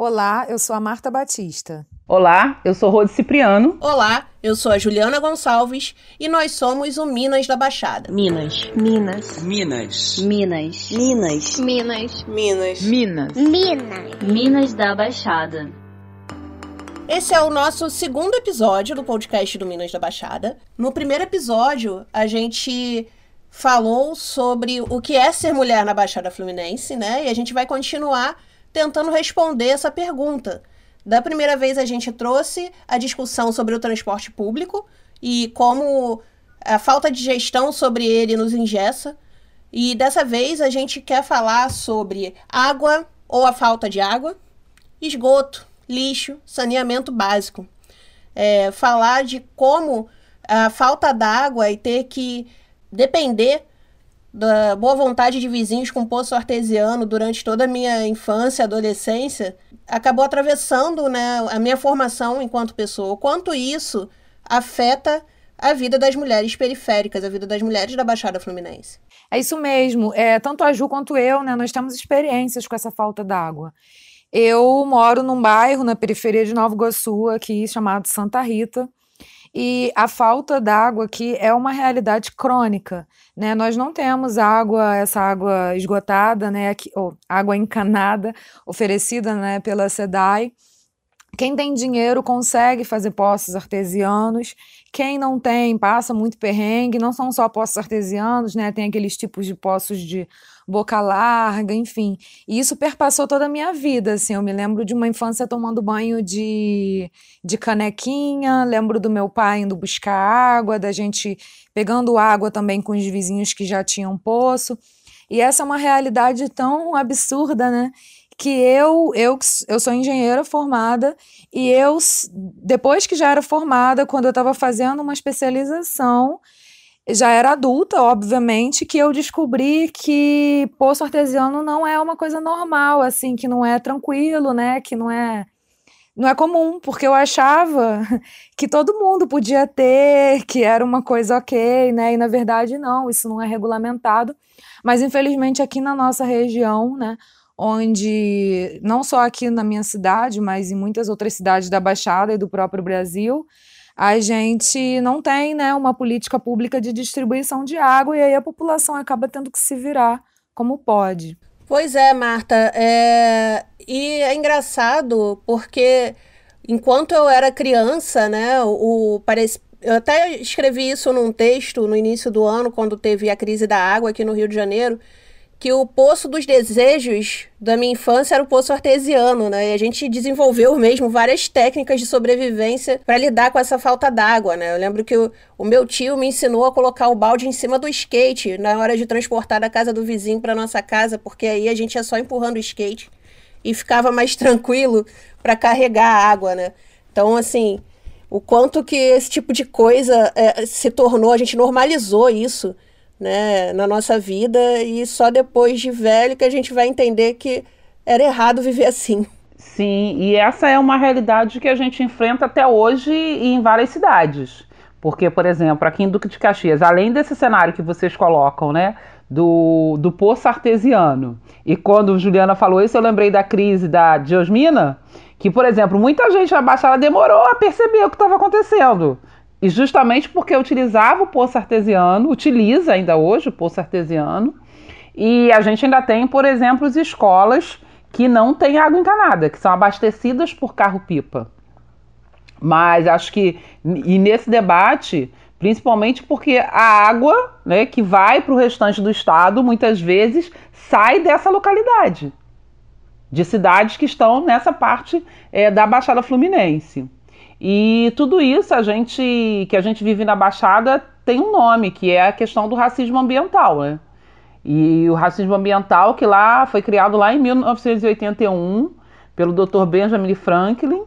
Olá, eu sou a Marta Batista. Olá, eu sou Rose Cipriano. Olá, eu sou a Juliana Gonçalves e nós somos o Minas da Baixada. Minas. Minas. Minas. Minas. Minas. Minas. Minas. Minas. Minas. Minas da Baixada. Esse é o nosso segundo episódio do podcast do Minas da Baixada. No primeiro episódio, a gente falou sobre o que é ser mulher na Baixada Fluminense, né? E a gente vai continuar tentando responder essa pergunta. Da primeira vez a gente trouxe a discussão sobre o transporte público e como a falta de gestão sobre ele nos ingessa. E dessa vez a gente quer falar sobre água ou a falta de água, esgoto, lixo, saneamento básico. É, falar de como a falta d'água e ter que depender da boa vontade de vizinhos com poço artesiano durante toda a minha infância adolescência, acabou atravessando né, a minha formação enquanto pessoa. O quanto isso afeta a vida das mulheres periféricas, a vida das mulheres da Baixada Fluminense. É isso mesmo. É, tanto a Ju quanto eu, né, nós temos experiências com essa falta d'água. Eu moro num bairro na periferia de Nova Iguaçu, aqui, chamado Santa Rita, e a falta d'água aqui é uma realidade crônica, né? Nós não temos água, essa água esgotada, né? Aqui, ou água encanada oferecida, né? Pela SEDAI. Quem tem dinheiro consegue fazer poços artesianos. Quem não tem passa muito perrengue. Não são só poços artesianos, né? Tem aqueles tipos de poços de boca larga, enfim. E isso perpassou toda a minha vida, assim. Eu me lembro de uma infância tomando banho de, de canequinha, lembro do meu pai indo buscar água, da gente pegando água também com os vizinhos que já tinham poço. E essa é uma realidade tão absurda, né? que eu, eu, eu sou engenheira formada e eu, depois que já era formada, quando eu estava fazendo uma especialização, já era adulta, obviamente, que eu descobri que poço artesiano não é uma coisa normal, assim, que não é tranquilo, né? Que não é não é comum, porque eu achava que todo mundo podia ter, que era uma coisa ok, né? E na verdade não, isso não é regulamentado. Mas infelizmente aqui na nossa região, né, onde não só aqui na minha cidade, mas em muitas outras cidades da Baixada e do próprio Brasil, a gente não tem né, uma política pública de distribuição de água e aí a população acaba tendo que se virar como pode. Pois é, Marta. É... E é engraçado porque enquanto eu era criança, né, o, eu até escrevi isso num texto no início do ano, quando teve a crise da água aqui no Rio de Janeiro, que o poço dos desejos da minha infância era o poço artesiano, né? E a gente desenvolveu mesmo várias técnicas de sobrevivência para lidar com essa falta d'água, né? Eu lembro que o, o, meu tio me ensinou a colocar o balde em cima do skate na hora de transportar da casa do vizinho para nossa casa, porque aí a gente ia só empurrando o skate e ficava mais tranquilo para carregar a água, né? Então, assim, o quanto que esse tipo de coisa é, se tornou, a gente normalizou isso né, na nossa vida e só depois de velho que a gente vai entender que era errado viver assim. Sim, e essa é uma realidade que a gente enfrenta até hoje em várias cidades. Porque, por exemplo, aqui em Duque de Caxias, além desse cenário que vocês colocam, né, do, do poço artesiano, e quando Juliana falou isso, eu lembrei da crise da Diosmina, que, por exemplo, muita gente na Baixada demorou a perceber o que estava acontecendo. E justamente porque utilizava o poço artesiano, utiliza ainda hoje o poço artesiano, e a gente ainda tem, por exemplo, as escolas que não têm água encanada, que são abastecidas por carro-pipa. Mas acho que, e nesse debate, principalmente porque a água né, que vai para o restante do estado, muitas vezes, sai dessa localidade, de cidades que estão nessa parte é, da Baixada Fluminense. E tudo isso a gente que a gente vive na Baixada tem um nome, que é a questão do racismo ambiental, né? E o racismo ambiental que lá foi criado lá em 1981 pelo Dr. Benjamin Franklin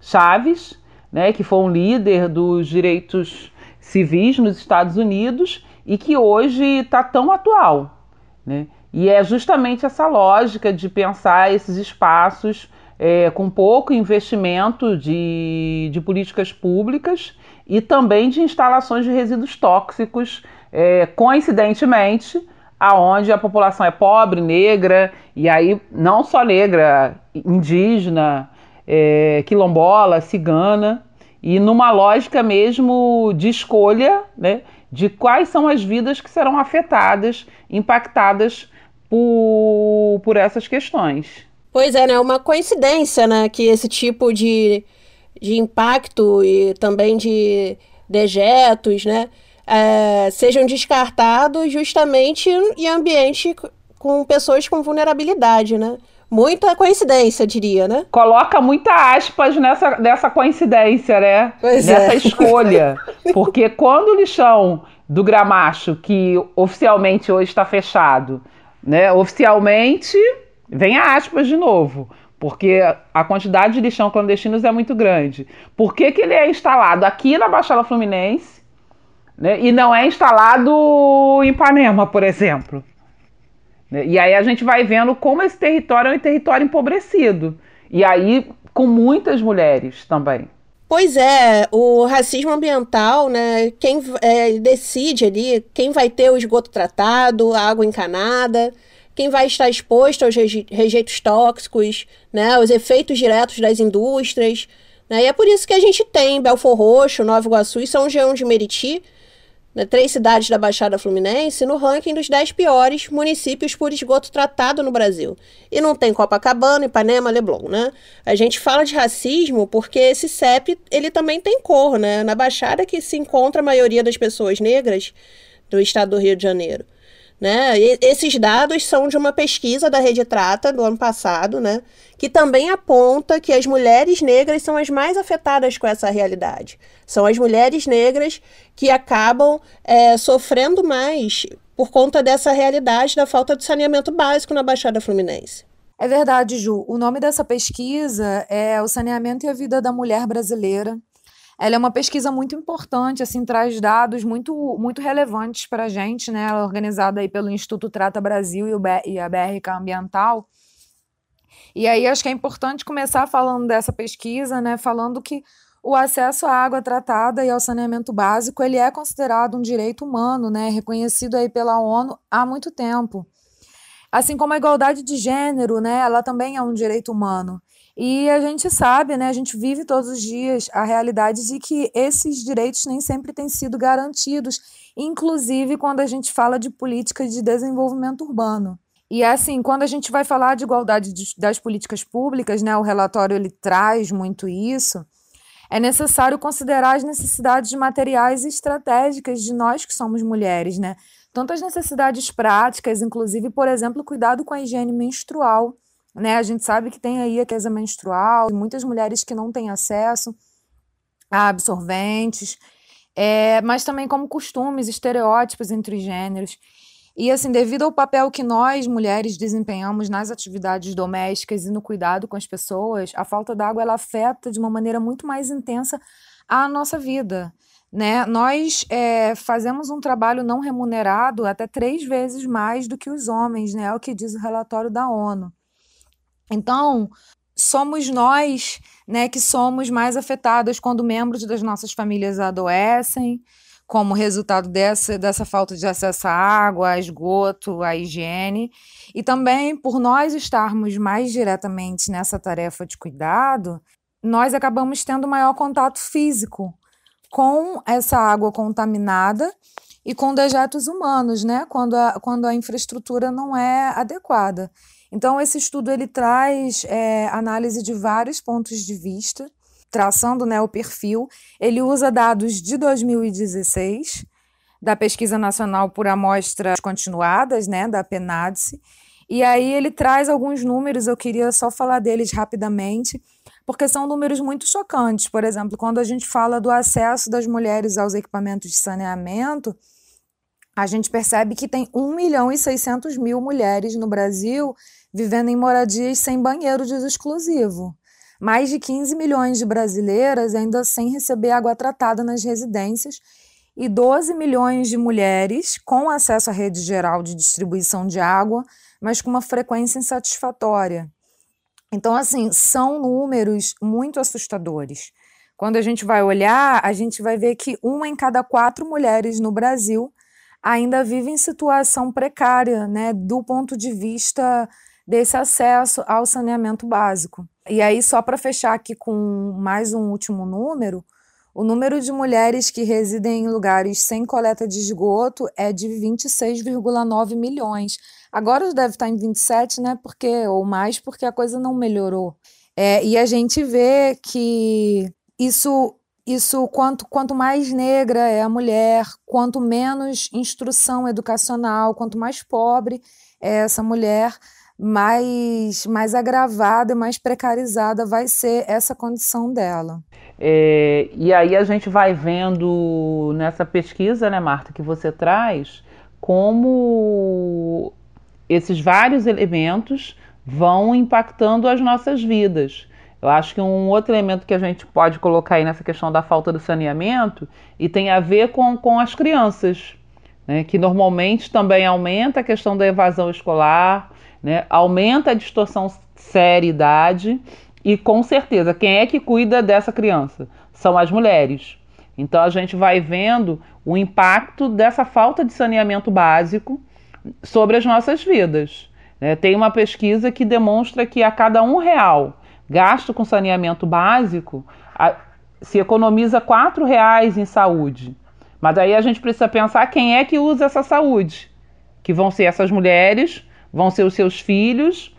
Chaves, né, que foi um líder dos direitos civis nos Estados Unidos e que hoje está tão atual, né? E é justamente essa lógica de pensar esses espaços é, com pouco investimento de, de políticas públicas e também de instalações de resíduos tóxicos, é, coincidentemente, aonde a população é pobre, negra, e aí não só negra, indígena, é, quilombola, cigana, e numa lógica mesmo de escolha, né, de quais são as vidas que serão afetadas, impactadas por, por essas questões. Pois é, né? Uma coincidência, né? Que esse tipo de, de impacto e também de dejetos, né? É, sejam descartados justamente em ambiente com pessoas com vulnerabilidade, né? Muita coincidência, diria, né? Coloca muita aspas nessa, nessa coincidência, né? Pois nessa é. escolha. Porque quando o lixão do Gramacho, que oficialmente hoje está fechado, né? Oficialmente, vem a aspas de novo. Porque a quantidade de lixão clandestinos é muito grande. Por que, que ele é instalado aqui na Baixada Fluminense né? e não é instalado em Ipanema, por exemplo? Né? E aí a gente vai vendo como esse território é um território empobrecido. E aí com muitas mulheres também. Pois é, o racismo ambiental, né? Quem é, decide ali quem vai ter o esgoto tratado, a água encanada, quem vai estar exposto aos rejeitos tóxicos, né? Os efeitos diretos das indústrias. Né? E é por isso que a gente tem Belfor Roxo, Nova Iguaçu e São João de Meriti né, três cidades da Baixada Fluminense, no ranking dos 10 piores municípios por esgoto tratado no Brasil. E não tem Copacabana, Ipanema, Leblon, né? A gente fala de racismo porque esse CEP, ele também tem cor, né? Na Baixada que se encontra a maioria das pessoas negras do estado do Rio de Janeiro. Né? E esses dados são de uma pesquisa da Rede Trata do ano passado, né? que também aponta que as mulheres negras são as mais afetadas com essa realidade. São as mulheres negras que acabam é, sofrendo mais por conta dessa realidade da falta de saneamento básico na Baixada Fluminense. É verdade, Ju. O nome dessa pesquisa é O Saneamento e a Vida da Mulher Brasileira. Ela é uma pesquisa muito importante, assim, traz dados muito, muito relevantes para a gente, né? Ela é organizada aí pelo Instituto Trata Brasil e, e a BRK Ambiental. E aí acho que é importante começar falando dessa pesquisa, né, falando que o acesso à água tratada e ao saneamento básico, ele é considerado um direito humano, né, reconhecido aí pela ONU há muito tempo. Assim como a igualdade de gênero, né, ela também é um direito humano. E a gente sabe, né, a gente vive todos os dias a realidade de que esses direitos nem sempre têm sido garantidos, inclusive quando a gente fala de política de desenvolvimento urbano. E assim, quando a gente vai falar de igualdade de, das políticas públicas, né, o relatório ele traz muito isso, é necessário considerar as necessidades materiais e estratégicas de nós que somos mulheres, né? Tanto as necessidades práticas, inclusive, por exemplo, cuidado com a higiene menstrual, né? A gente sabe que tem aí a queza menstrual, muitas mulheres que não têm acesso a absorventes, é, mas também como costumes, estereótipos entre os gêneros. E assim, devido ao papel que nós, mulheres, desempenhamos nas atividades domésticas e no cuidado com as pessoas, a falta d'água ela afeta de uma maneira muito mais intensa a nossa vida. Né? Nós é, fazemos um trabalho não remunerado até três vezes mais do que os homens, né? É o que diz o relatório da ONU. Então, somos nós né, que somos mais afetadas quando membros das nossas famílias adoecem, como resultado dessa, dessa falta de acesso à água, a esgoto, à higiene, e também por nós estarmos mais diretamente nessa tarefa de cuidado, nós acabamos tendo maior contato físico com essa água contaminada e com dejetos humanos, né? Quando a, quando a infraestrutura não é adequada. Então, esse estudo ele traz é, análise de vários pontos de vista traçando né, o perfil, ele usa dados de 2016, da Pesquisa Nacional por Amostras Continuadas, né, da PNADSE, e aí ele traz alguns números, eu queria só falar deles rapidamente, porque são números muito chocantes. Por exemplo, quando a gente fala do acesso das mulheres aos equipamentos de saneamento, a gente percebe que tem 1 milhão e 600 mil mulheres no Brasil vivendo em moradias sem banheiro de uso exclusivo mais de 15 milhões de brasileiras ainda sem receber água tratada nas residências e 12 milhões de mulheres com acesso à rede geral de distribuição de água, mas com uma frequência insatisfatória. Então, assim, são números muito assustadores. Quando a gente vai olhar, a gente vai ver que uma em cada quatro mulheres no Brasil ainda vive em situação precária, né, do ponto de vista desse acesso ao saneamento básico. E aí, só para fechar aqui com mais um último número, o número de mulheres que residem em lugares sem coleta de esgoto é de 26,9 milhões. Agora deve estar em 27, né? Porque, ou mais, porque a coisa não melhorou. É, e a gente vê que isso isso quanto, quanto mais negra é a mulher, quanto menos instrução educacional, quanto mais pobre é essa mulher, mais, mais agravada, mais precarizada vai ser essa condição dela. É, e aí a gente vai vendo nessa pesquisa, né, Marta, que você traz, como esses vários elementos vão impactando as nossas vidas. Eu acho que um outro elemento que a gente pode colocar aí nessa questão da falta do saneamento e tem a ver com, com as crianças, né, que normalmente também aumenta a questão da evasão escolar, né, aumenta a distorção séria-idade e com certeza quem é que cuida dessa criança? São as mulheres. Então a gente vai vendo o impacto dessa falta de saneamento básico sobre as nossas vidas. Né? Tem uma pesquisa que demonstra que a cada um real gasto com saneamento básico, a, se economiza quatro reais em saúde. Mas aí a gente precisa pensar quem é que usa essa saúde, que vão ser essas mulheres, vão ser os seus filhos,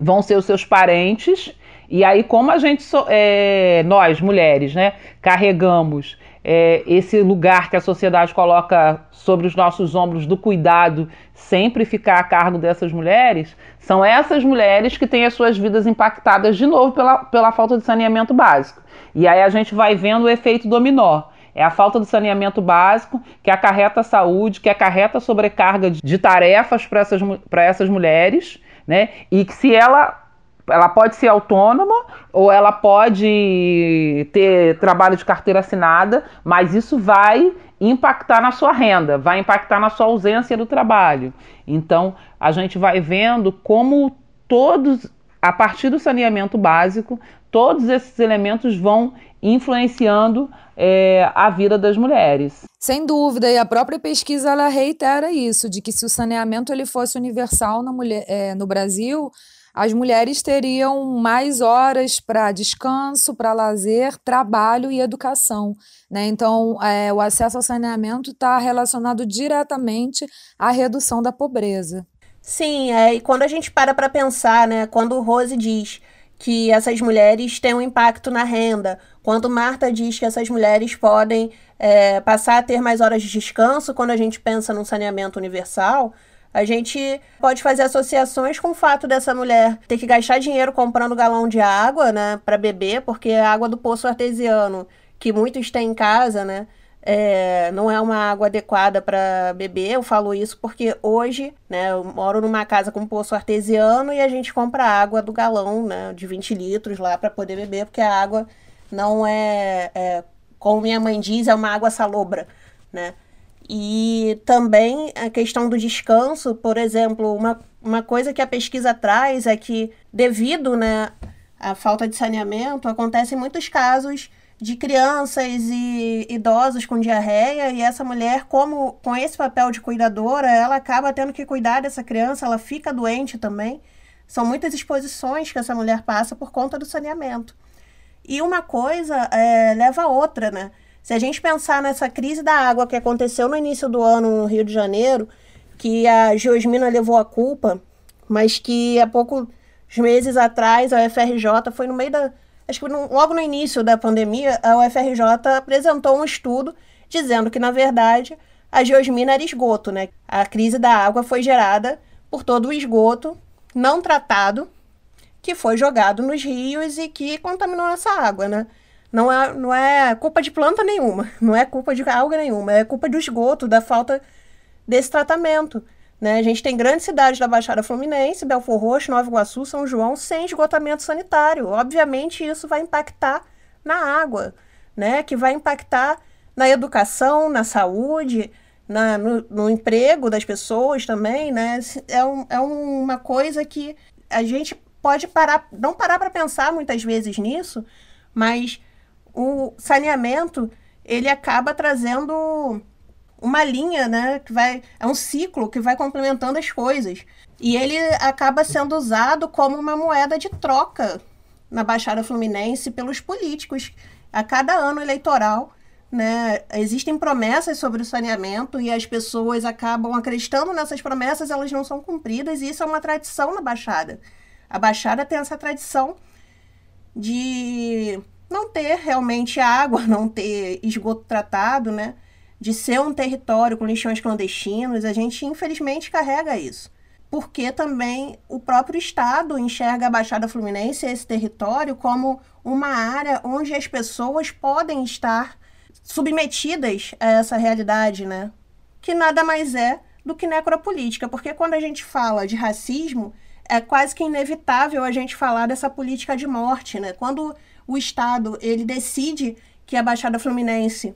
vão ser os seus parentes. E aí, como a gente, é, nós mulheres, né, carregamos é, esse lugar que a sociedade coloca sobre os nossos ombros do cuidado sempre ficar a cargo dessas mulheres, são essas mulheres que têm as suas vidas impactadas de novo pela, pela falta de saneamento básico. E aí a gente vai vendo o efeito dominó. É a falta de saneamento básico que acarreta a saúde, que acarreta a sobrecarga de tarefas para essas, essas mulheres, né? E que se ela ela pode ser autônoma ou ela pode ter trabalho de carteira assinada, mas isso vai impactar na sua renda, vai impactar na sua ausência do trabalho. Então, a gente vai vendo como todos, a partir do saneamento básico, todos esses elementos vão influenciando é, a vida das mulheres. Sem dúvida, e a própria pesquisa ela reitera isso, de que se o saneamento ele fosse universal na mulher, é, no Brasil, as mulheres teriam mais horas para descanso, para lazer, trabalho e educação. Né? Então, é, o acesso ao saneamento está relacionado diretamente à redução da pobreza. Sim, é, e quando a gente para para pensar, né, quando o Rose diz que essas mulheres têm um impacto na renda, quando Marta diz que essas mulheres podem é, passar a ter mais horas de descanso, quando a gente pensa num saneamento universal, a gente pode fazer associações com o fato dessa mulher ter que gastar dinheiro comprando galão de água, né, para beber, porque a água do poço artesiano, que muitos têm em casa, né, é, não é uma água adequada para beber. Eu falo isso porque hoje, né, eu moro numa casa com poço artesiano e a gente compra água do galão, né, de 20 litros lá para poder beber, porque a água não é, é, como minha mãe diz, é uma água salobra, né? E também a questão do descanso, por exemplo, uma, uma coisa que a pesquisa traz é que, devido né, à falta de saneamento, acontecem muitos casos de crianças e idosos com diarreia e essa mulher, como com esse papel de cuidadora, ela acaba tendo que cuidar dessa criança, ela fica doente também. São muitas exposições que essa mulher passa por conta do saneamento. E uma coisa é, leva a outra, né? Se a gente pensar nessa crise da água que aconteceu no início do ano no Rio de Janeiro, que a Geosmina levou a culpa, mas que há poucos meses atrás a UFRJ foi no meio da. Acho que no, logo no início da pandemia, a UFRJ apresentou um estudo dizendo que, na verdade, a geosmina era esgoto, né? A crise da água foi gerada por todo o esgoto não tratado que foi jogado nos rios e que contaminou essa água, né? não é, não é culpa de planta nenhuma, não é culpa de alga nenhuma, é culpa do esgoto, da falta desse tratamento. Né? A gente tem grandes cidades da Baixada Fluminense, Belfor Roxo, Nova Iguaçu, São João, sem esgotamento sanitário. Obviamente, isso vai impactar na água, né? que vai impactar na educação, na saúde, na, no, no emprego das pessoas também. Né? É, um, é uma coisa que a gente pode parar, não parar para pensar muitas vezes nisso, mas o saneamento ele acaba trazendo uma linha, né? Que vai, é um ciclo que vai complementando as coisas. E ele acaba sendo usado como uma moeda de troca na Baixada Fluminense pelos políticos. A cada ano eleitoral, né, existem promessas sobre o saneamento e as pessoas acabam acreditando nessas promessas, elas não são cumpridas, e isso é uma tradição na Baixada. A Baixada tem essa tradição de não ter realmente água, não ter esgoto tratado, né? De ser um território com lixões clandestinos, a gente infelizmente carrega isso. Porque também o próprio Estado enxerga a Baixada Fluminense, esse território, como uma área onde as pessoas podem estar submetidas a essa realidade, né? Que nada mais é do que necropolítica, porque quando a gente fala de racismo, é quase que inevitável a gente falar dessa política de morte, né? Quando o Estado ele decide que a Baixada Fluminense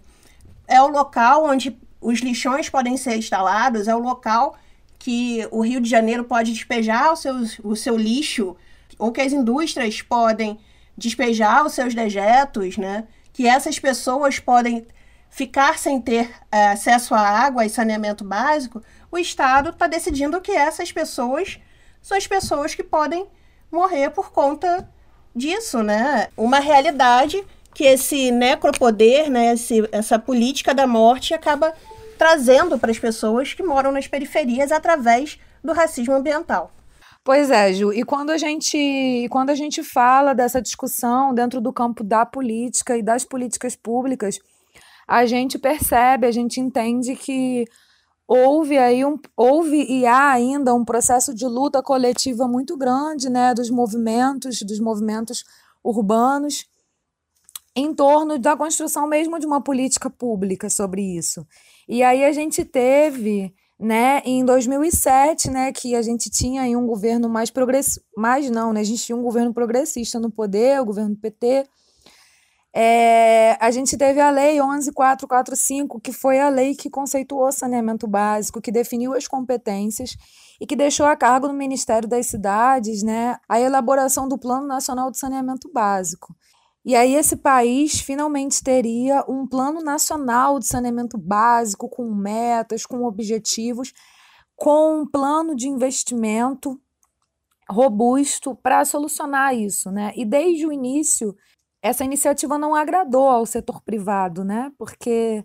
é o local onde os lixões podem ser instalados, é o local que o Rio de Janeiro pode despejar o seu, lixo, ou que as indústrias podem despejar os seus dejetos, né? Que essas pessoas podem ficar sem ter é, acesso à água e saneamento básico, o Estado está decidindo que essas pessoas são as pessoas que podem morrer por conta disso, né? Uma realidade que esse necropoder, né, esse, essa política da morte acaba trazendo para as pessoas que moram nas periferias através do racismo ambiental. Pois é, Ju, e quando a gente, quando a gente fala dessa discussão dentro do campo da política e das políticas públicas, a gente percebe, a gente entende que houve aí um, houve e há ainda um processo de luta coletiva muito grande, né, dos movimentos, dos movimentos urbanos em torno da construção mesmo de uma política pública sobre isso. E aí a gente teve, né, em 2007, né, que a gente tinha aí um governo mais progressista, mais não, né, a gente tinha um governo progressista no poder, o governo PT, é, a gente teve a Lei 11445, que foi a lei que conceituou saneamento básico, que definiu as competências e que deixou a cargo do Ministério das Cidades né, a elaboração do Plano Nacional de Saneamento Básico. E aí esse país finalmente teria um plano nacional de saneamento básico, com metas, com objetivos, com um plano de investimento robusto para solucionar isso, né? E desde o início essa iniciativa não agradou ao setor privado, né? Porque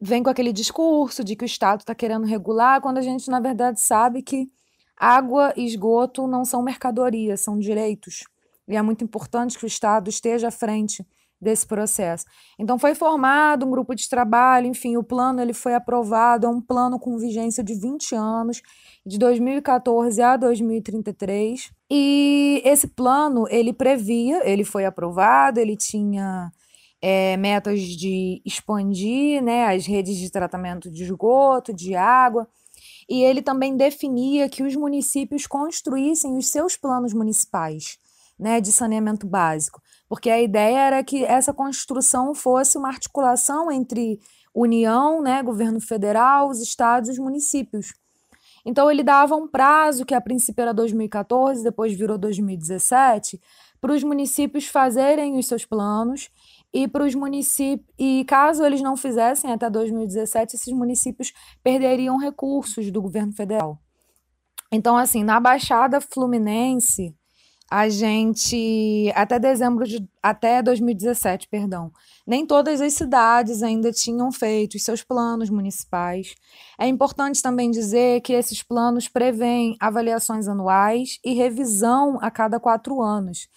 vem com aquele discurso de que o Estado está querendo regular, quando a gente, na verdade, sabe que água e esgoto não são mercadorias, são direitos. E é muito importante que o Estado esteja à frente desse processo. Então foi formado um grupo de trabalho, enfim, o plano ele foi aprovado, é um plano com vigência de 20 anos, de 2014 a 2033. E esse plano, ele previa, ele foi aprovado, ele tinha é, metas de expandir né, as redes de tratamento de esgoto, de água, e ele também definia que os municípios construíssem os seus planos municipais né, de saneamento básico porque a ideia era que essa construção fosse uma articulação entre União, né, governo federal, os estados e os municípios. Então ele dava um prazo, que a princípio era 2014, depois virou 2017, para os municípios fazerem os seus planos e para os municípios e caso eles não fizessem até 2017, esses municípios perderiam recursos do governo federal. Então assim, na Baixada Fluminense, a gente até dezembro de até 2017, perdão, nem todas as cidades ainda tinham feito seus planos municipais. É importante também dizer que esses planos prevêem avaliações anuais e revisão a cada quatro anos.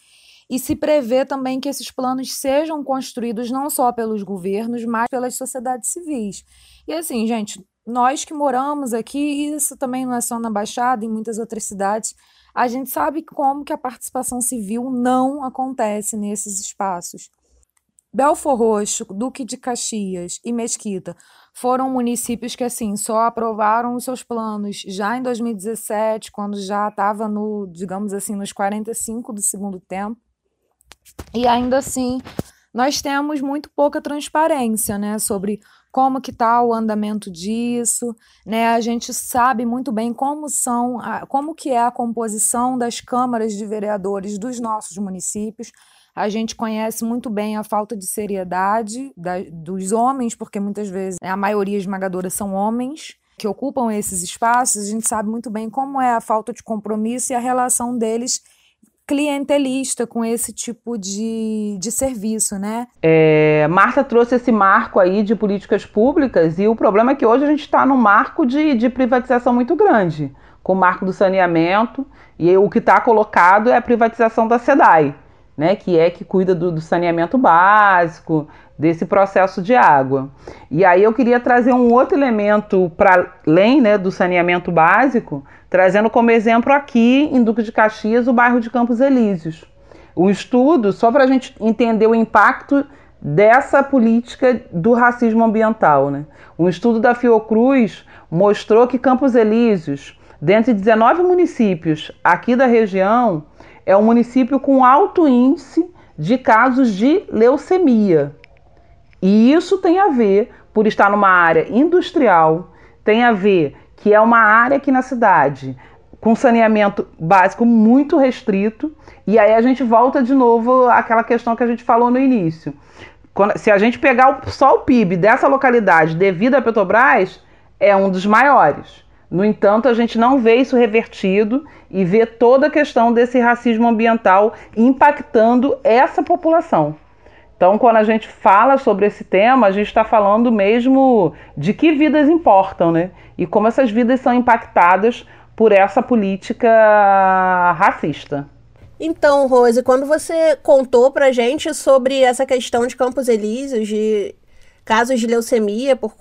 E se prevê também que esses planos sejam construídos não só pelos governos, mas pelas sociedades civis. E assim, gente, nós que moramos aqui, isso também não é só na Baixada, em muitas outras cidades, a gente sabe como que a participação civil não acontece nesses espaços. Belfor Roxo, Duque de Caxias e Mesquita foram municípios que assim só aprovaram os seus planos já em 2017, quando já estava no, digamos assim, nos 45 do segundo tempo. E ainda assim, nós temos muito pouca transparência, né, sobre como que está o andamento disso, né? A gente sabe muito bem como são, como que é a composição das câmaras de vereadores dos nossos municípios. A gente conhece muito bem a falta de seriedade da, dos homens, porque muitas vezes a maioria esmagadora são homens que ocupam esses espaços. A gente sabe muito bem como é a falta de compromisso e a relação deles clientelista com esse tipo de, de serviço, né? É, Marta trouxe esse marco aí de políticas públicas e o problema é que hoje a gente está num marco de, de privatização muito grande, com o marco do saneamento e o que está colocado é a privatização da SEDAI, né, que é que cuida do, do saneamento básico, desse processo de água. E aí eu queria trazer um outro elemento para além né, do saneamento básico, trazendo como exemplo aqui em Duque de Caxias o bairro de Campos Elíseos. Um estudo só para a gente entender o impacto dessa política do racismo ambiental. Né? Um estudo da Fiocruz mostrou que Campos Elíseos, dentre 19 municípios aqui da região, é um município com alto índice de casos de leucemia. E isso tem a ver por estar numa área industrial, tem a ver que é uma área aqui na cidade com saneamento básico muito restrito, e aí a gente volta de novo àquela questão que a gente falou no início. Quando, se a gente pegar o, só o PIB dessa localidade devido à Petrobras, é um dos maiores. No entanto, a gente não vê isso revertido e vê toda a questão desse racismo ambiental impactando essa população. Então, quando a gente fala sobre esse tema, a gente está falando mesmo de que vidas importam, né? E como essas vidas são impactadas por essa política racista. Então, Rose, quando você contou pra gente sobre essa questão de Campos Elíseos, de casos de leucemia, por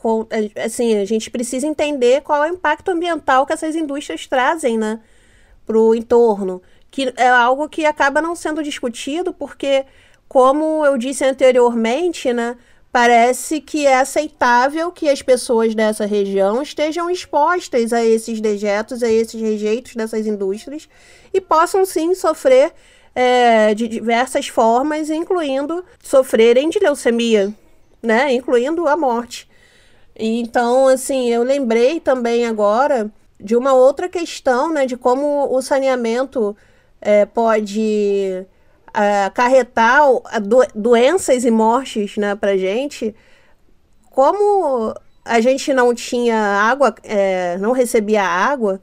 assim, a gente precisa entender qual é o impacto ambiental que essas indústrias trazem, né, pro entorno, que é algo que acaba não sendo discutido porque como eu disse anteriormente, né, parece que é aceitável que as pessoas dessa região estejam expostas a esses dejetos, a esses rejeitos dessas indústrias e possam sim sofrer é, de diversas formas, incluindo sofrerem de leucemia, né, incluindo a morte. Então, assim, eu lembrei também agora de uma outra questão, né, de como o saneamento é, pode acarretar do, doenças e mortes né, para gente, como a gente não tinha água, é, não recebia água,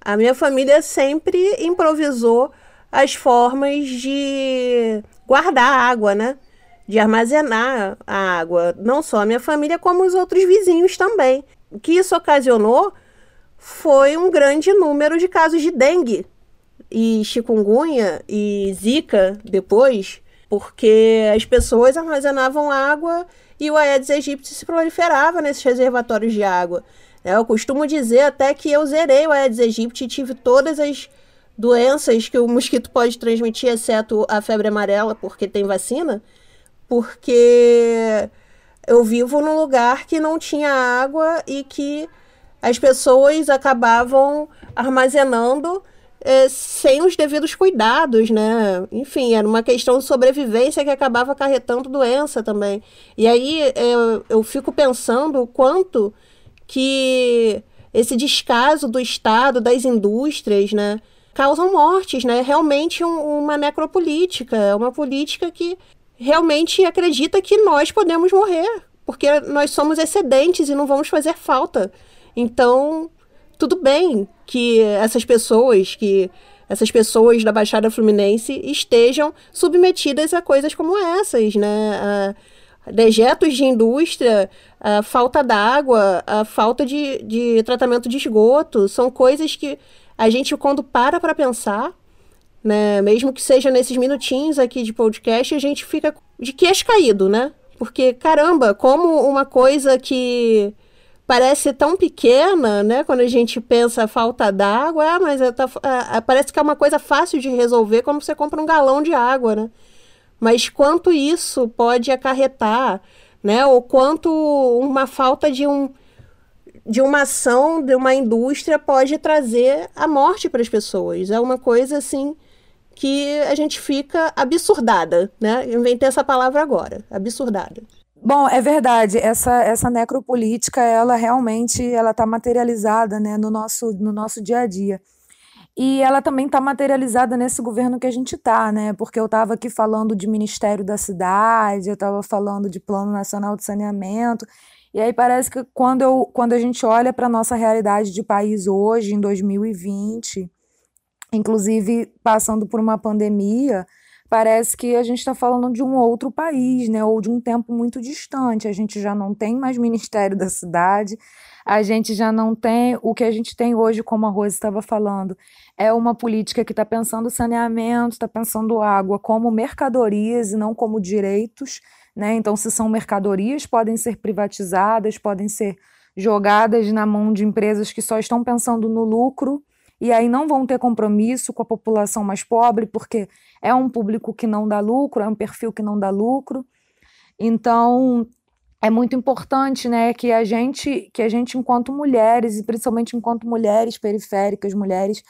a minha família sempre improvisou as formas de guardar água, né? De armazenar a água. Não só a minha família, como os outros vizinhos também. O que isso ocasionou foi um grande número de casos de dengue e chikungunya e zika depois, porque as pessoas armazenavam água e o Aedes aegypti se proliferava nesses reservatórios de água. É, eu costumo dizer até que eu zerei o Aedes aegypti e tive todas as doenças que o mosquito pode transmitir, exceto a febre amarela, porque tem vacina, porque eu vivo num lugar que não tinha água e que as pessoas acabavam armazenando é, sem os devidos cuidados, né? Enfim, era uma questão de sobrevivência que acabava acarretando doença também. E aí é, eu fico pensando o quanto que esse descaso do Estado, das indústrias, né? Causam mortes, né? Realmente um, uma necropolítica, é uma política que realmente acredita que nós podemos morrer, porque nós somos excedentes e não vamos fazer falta. Então, tudo bem que essas pessoas, que essas pessoas da Baixada Fluminense estejam submetidas a coisas como essas, né? A dejetos de indústria, a falta d'água, a falta de, de tratamento de esgoto, são coisas que a gente, quando para para pensar, né, mesmo que seja nesses minutinhos aqui de podcast, a gente fica de queixo caído, né? Porque, caramba, como uma coisa que parece tão pequena, né? Quando a gente pensa falta d'água, ah, mas é, tá, é, parece que é uma coisa fácil de resolver quando você compra um galão de água, né? Mas quanto isso pode acarretar, né? Ou quanto uma falta de um de uma ação de uma indústria pode trazer a morte para as pessoas. É uma coisa assim que a gente fica absurdada, né? inventei essa palavra agora, absurdada. Bom, é verdade. Essa, essa necropolítica, ela realmente ela está materializada né, no, nosso, no nosso dia a dia. E ela também está materializada nesse governo que a gente está, né? Porque eu estava aqui falando de Ministério da Cidade, eu estava falando de Plano Nacional de Saneamento. E aí parece que quando, eu, quando a gente olha para a nossa realidade de país hoje, em 2020, inclusive passando por uma pandemia, parece que a gente está falando de um outro país, né? Ou de um tempo muito distante. A gente já não tem mais Ministério da Cidade, a gente já não tem o que a gente tem hoje, como a Rose estava falando, é uma política que está pensando saneamento, está pensando água como mercadorias e não como direitos. Né? Então, se são mercadorias, podem ser privatizadas, podem ser jogadas na mão de empresas que só estão pensando no lucro e aí não vão ter compromisso com a população mais pobre, porque é um público que não dá lucro, é um perfil que não dá lucro. Então, é muito importante, né, que a gente, que a gente enquanto mulheres e principalmente enquanto mulheres periféricas, mulheres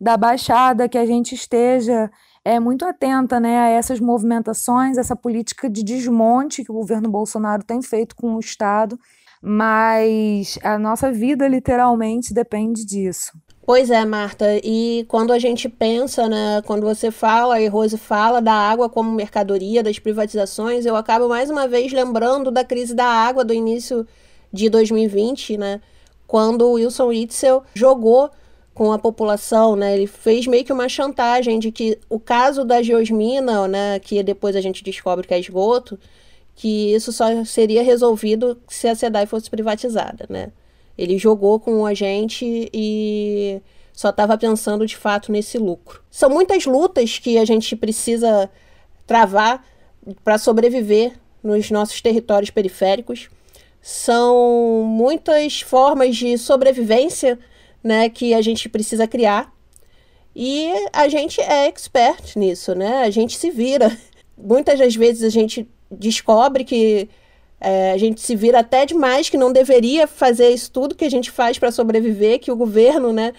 da Baixada, que a gente esteja é muito atenta, né, a essas movimentações, essa política de desmonte que o governo Bolsonaro tem feito com o Estado, mas a nossa vida literalmente depende disso. Pois é, Marta, e quando a gente pensa, né, quando você fala e Rose fala da água como mercadoria, das privatizações, eu acabo mais uma vez lembrando da crise da água do início de 2020, né, quando o Wilson Witzel jogou com a população, né, ele fez meio que uma chantagem de que o caso da geosmina, né, que depois a gente descobre que é esgoto, que isso só seria resolvido se a SEDAI fosse privatizada, né. Ele jogou com a gente e só estava pensando de fato nesse lucro. São muitas lutas que a gente precisa travar para sobreviver nos nossos territórios periféricos. São muitas formas de sobrevivência né, que a gente precisa criar. E a gente é expert nisso, né? A gente se vira. Muitas das vezes a gente descobre que é, a gente se vira até demais que não deveria fazer isso tudo que a gente faz para sobreviver, que o governo né,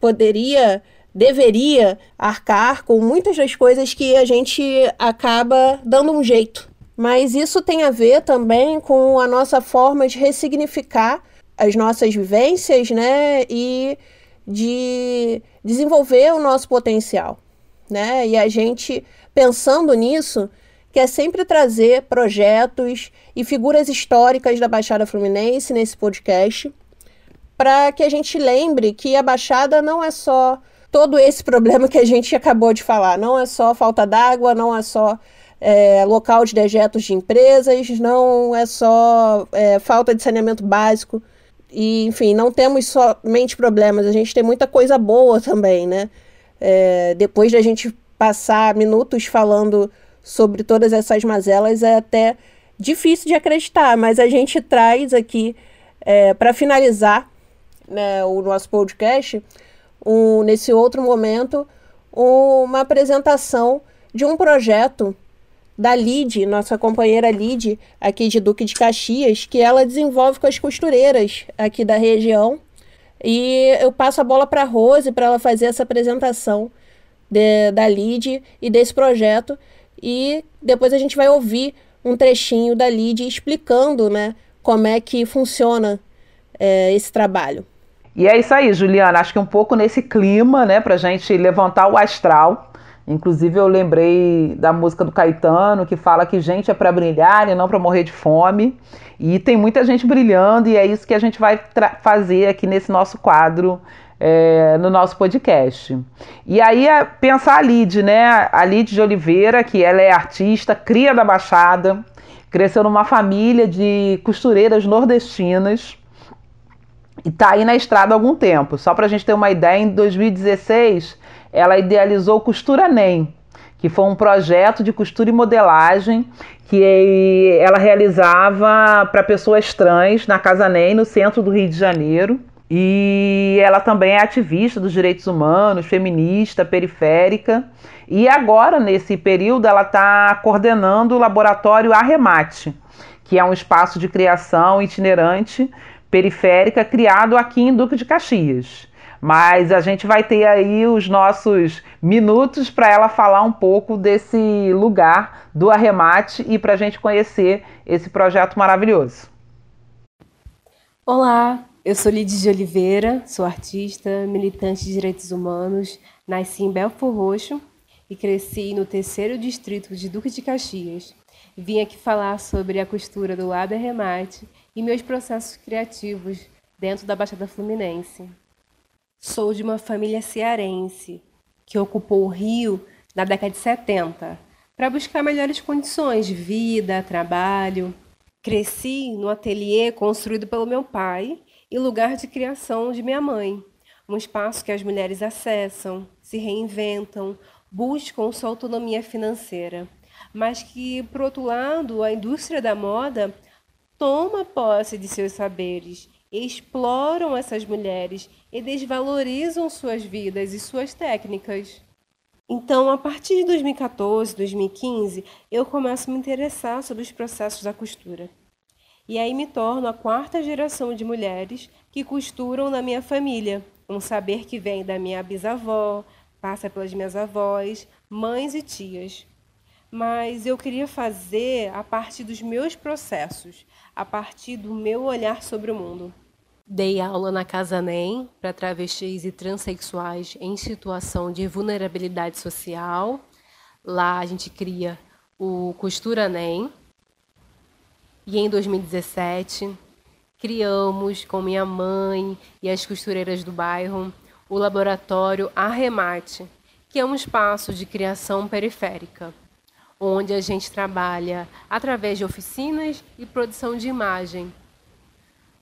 poderia, deveria arcar com muitas das coisas que a gente acaba dando um jeito. Mas isso tem a ver também com a nossa forma de ressignificar as nossas vivências né, e de desenvolver o nosso potencial. Né? E a gente, pensando nisso, que é sempre trazer projetos e figuras históricas da Baixada Fluminense nesse podcast, para que a gente lembre que a Baixada não é só todo esse problema que a gente acabou de falar, não é só falta d'água, não é só é, local de dejetos de empresas, não é só é, falta de saneamento básico. E, enfim, não temos somente problemas, a gente tem muita coisa boa também, né? É, depois da gente passar minutos falando sobre todas essas mazelas é até difícil de acreditar, mas a gente traz aqui, é, para finalizar né, o nosso podcast, um, nesse outro momento, uma apresentação de um projeto da Lid, nossa companheira Lid, aqui de Duque de Caxias, que ela desenvolve com as costureiras aqui da região. E eu passo a bola para a Rose para ela fazer essa apresentação de, da Lid e desse projeto e depois a gente vai ouvir um trechinho da Lid explicando né, como é que funciona é, esse trabalho. E é isso aí, Juliana. Acho que um pouco nesse clima, né, para gente levantar o astral. Inclusive, eu lembrei da música do Caetano, que fala que gente é para brilhar e não para morrer de fome. E tem muita gente brilhando, e é isso que a gente vai fazer aqui nesse nosso quadro é, no nosso podcast. E aí pensar a Lid, né? A Lid de Oliveira, que ela é artista, cria da Baixada, cresceu numa família de costureiras nordestinas e tá aí na estrada há algum tempo. Só para a gente ter uma ideia, em 2016 ela idealizou Costura NEM, que foi um projeto de costura e modelagem que ela realizava para pessoas trans na Casa NEM, no centro do Rio de Janeiro. E ela também é ativista dos direitos humanos, feminista, periférica. E agora, nesse período, ela está coordenando o laboratório Arremate, que é um espaço de criação itinerante periférica criado aqui em Duque de Caxias. Mas a gente vai ter aí os nossos minutos para ela falar um pouco desse lugar do arremate e para a gente conhecer esse projeto maravilhoso. Olá, eu sou Lidia de Oliveira, sou artista, militante de direitos humanos, nasci em Belfor Roxo e cresci no terceiro distrito de Duque de Caxias. Vim aqui falar sobre a costura do lado remate e meus processos criativos dentro da Baixada Fluminense. Sou de uma família cearense que ocupou o Rio na década de 70 para buscar melhores condições de vida, trabalho. Cresci no ateliê construído pelo meu pai e lugar de criação de minha mãe, um espaço que as mulheres acessam, se reinventam, buscam sua autonomia financeira, mas que, por outro lado, a indústria da moda toma posse de seus saberes, exploram essas mulheres e desvalorizam suas vidas e suas técnicas. Então, a partir de 2014, 2015, eu começo a me interessar sobre os processos da costura. E aí me torno a quarta geração de mulheres que costuram na minha família, um saber que vem da minha bisavó, passa pelas minhas avós, mães e tias. Mas eu queria fazer a partir dos meus processos, a partir do meu olhar sobre o mundo. Dei aula na Casa NEM para travestis e transexuais em situação de vulnerabilidade social. Lá a gente cria o Costura NEM. E em 2017, criamos com minha mãe e as costureiras do bairro o laboratório Arremate, que é um espaço de criação periférica, onde a gente trabalha através de oficinas e produção de imagem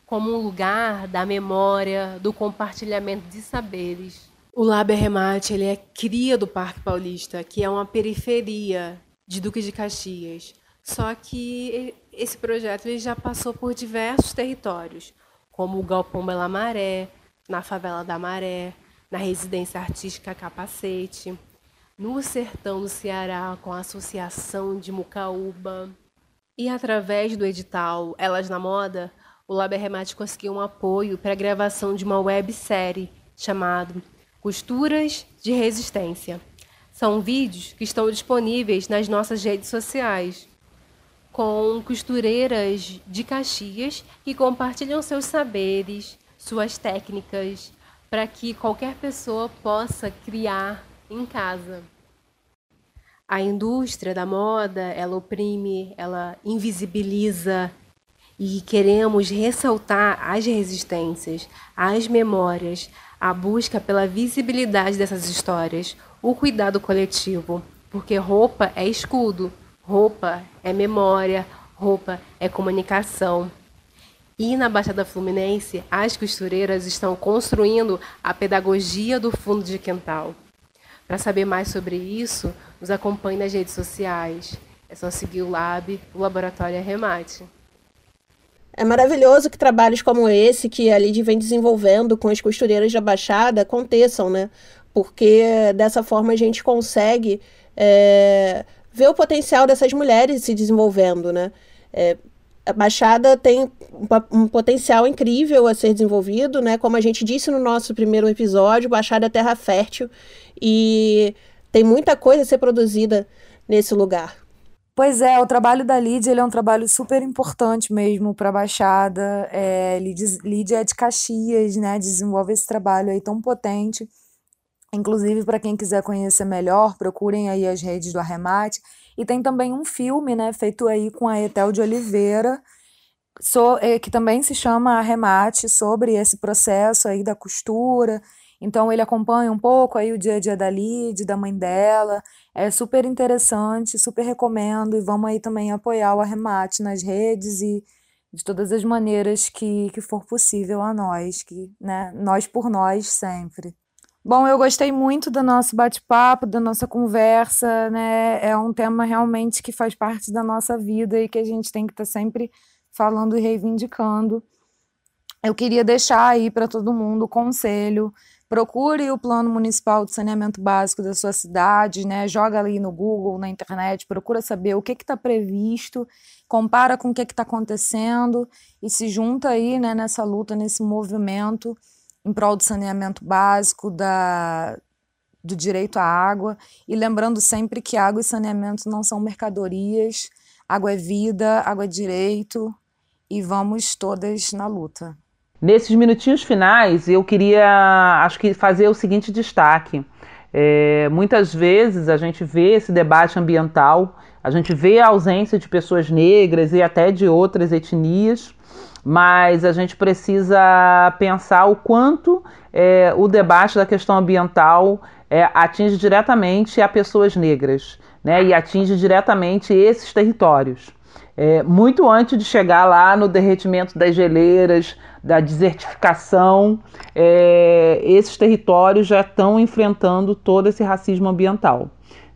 como um lugar da memória, do compartilhamento de saberes. O Lab Remate ele é cria do Parque Paulista, que é uma periferia de Duque de Caxias. Só que esse projeto ele já passou por diversos territórios, como o Galpão Bela Maré, na Favela da Maré, na Residência Artística Capacete, no Sertão do Ceará, com a Associação de Mucaúba. E através do edital Elas na Moda, o Lab Remate conseguiu um apoio para a gravação de uma websérie chamada Costuras de Resistência. São vídeos que estão disponíveis nas nossas redes sociais, com costureiras de Caxias que compartilham seus saberes, suas técnicas, para que qualquer pessoa possa criar em casa. A indústria da moda, ela oprime, ela invisibiliza, e queremos ressaltar as resistências, as memórias, a busca pela visibilidade dessas histórias, o cuidado coletivo, porque roupa é escudo, roupa é memória, roupa é comunicação. E na Baixada Fluminense, as costureiras estão construindo a pedagogia do fundo de quintal. Para saber mais sobre isso, nos acompanhe nas redes sociais. É só seguir o Lab, o Laboratório Arremate. É maravilhoso que trabalhos como esse, que a Lid vem desenvolvendo com as costureiras da Baixada, aconteçam, né? Porque dessa forma a gente consegue é, ver o potencial dessas mulheres se desenvolvendo, né? É, a Baixada tem um potencial incrível a ser desenvolvido, né? Como a gente disse no nosso primeiro episódio, Baixada é terra fértil e tem muita coisa a ser produzida nesse lugar. Pois é, o trabalho da Lídia ele é um trabalho super importante mesmo para a Baixada. É, Lídia é de Caxias, né? Desenvolve esse trabalho aí tão potente. Inclusive, para quem quiser conhecer melhor, procurem aí as redes do Arremate. E tem também um filme, né, feito aí com a Etel de Oliveira, so, é, que também se chama Arremate, sobre esse processo aí da costura. Então ele acompanha um pouco aí o dia a dia da Lid, da mãe dela. É super interessante, super recomendo e vamos aí também apoiar o arremate nas redes e de todas as maneiras que, que for possível a nós, que, né, nós por nós sempre. Bom, eu gostei muito do nosso bate-papo, da nossa conversa, né? É um tema realmente que faz parte da nossa vida e que a gente tem que estar tá sempre falando e reivindicando. Eu queria deixar aí para todo mundo o conselho procure o plano municipal de saneamento básico da sua cidade, né? Joga ali no Google, na internet, procura saber o que está previsto, compara com o que está acontecendo e se junta aí, né, nessa luta, nesse movimento em prol do saneamento básico, da, do direito à água, e lembrando sempre que água e saneamento não são mercadorias, água é vida, água é direito, e vamos todas na luta. Nesses minutinhos finais, eu queria, acho que, fazer o seguinte destaque. É, muitas vezes a gente vê esse debate ambiental, a gente vê a ausência de pessoas negras e até de outras etnias, mas a gente precisa pensar o quanto é, o debate da questão ambiental é, atinge diretamente a pessoas negras né, e atinge diretamente esses territórios. É, muito antes de chegar lá no derretimento das geleiras, da desertificação, é, esses territórios já estão enfrentando todo esse racismo ambiental.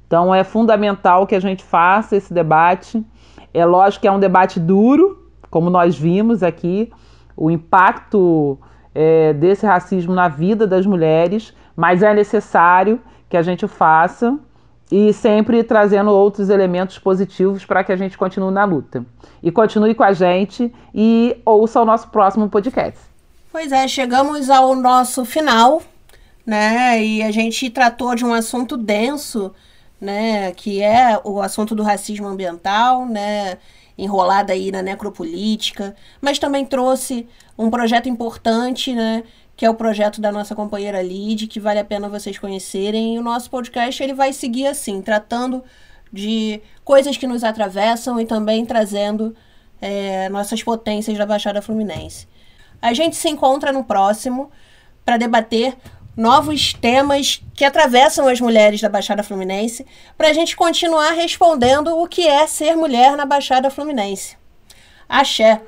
Então é fundamental que a gente faça esse debate. É lógico que é um debate duro, como nós vimos aqui, o impacto é, desse racismo na vida das mulheres, mas é necessário que a gente faça e sempre trazendo outros elementos positivos para que a gente continue na luta. E continue com a gente e ouça o nosso próximo podcast. Pois é, chegamos ao nosso final, né? E a gente tratou de um assunto denso, né? Que é o assunto do racismo ambiental, né? Enrolada aí na necropolítica, mas também trouxe um projeto importante, né? que é o projeto da nossa companheira Lid, que vale a pena vocês conhecerem. E o nosso podcast ele vai seguir assim, tratando de coisas que nos atravessam e também trazendo é, nossas potências da Baixada Fluminense. A gente se encontra no próximo para debater novos temas que atravessam as mulheres da Baixada Fluminense, para a gente continuar respondendo o que é ser mulher na Baixada Fluminense. Axé!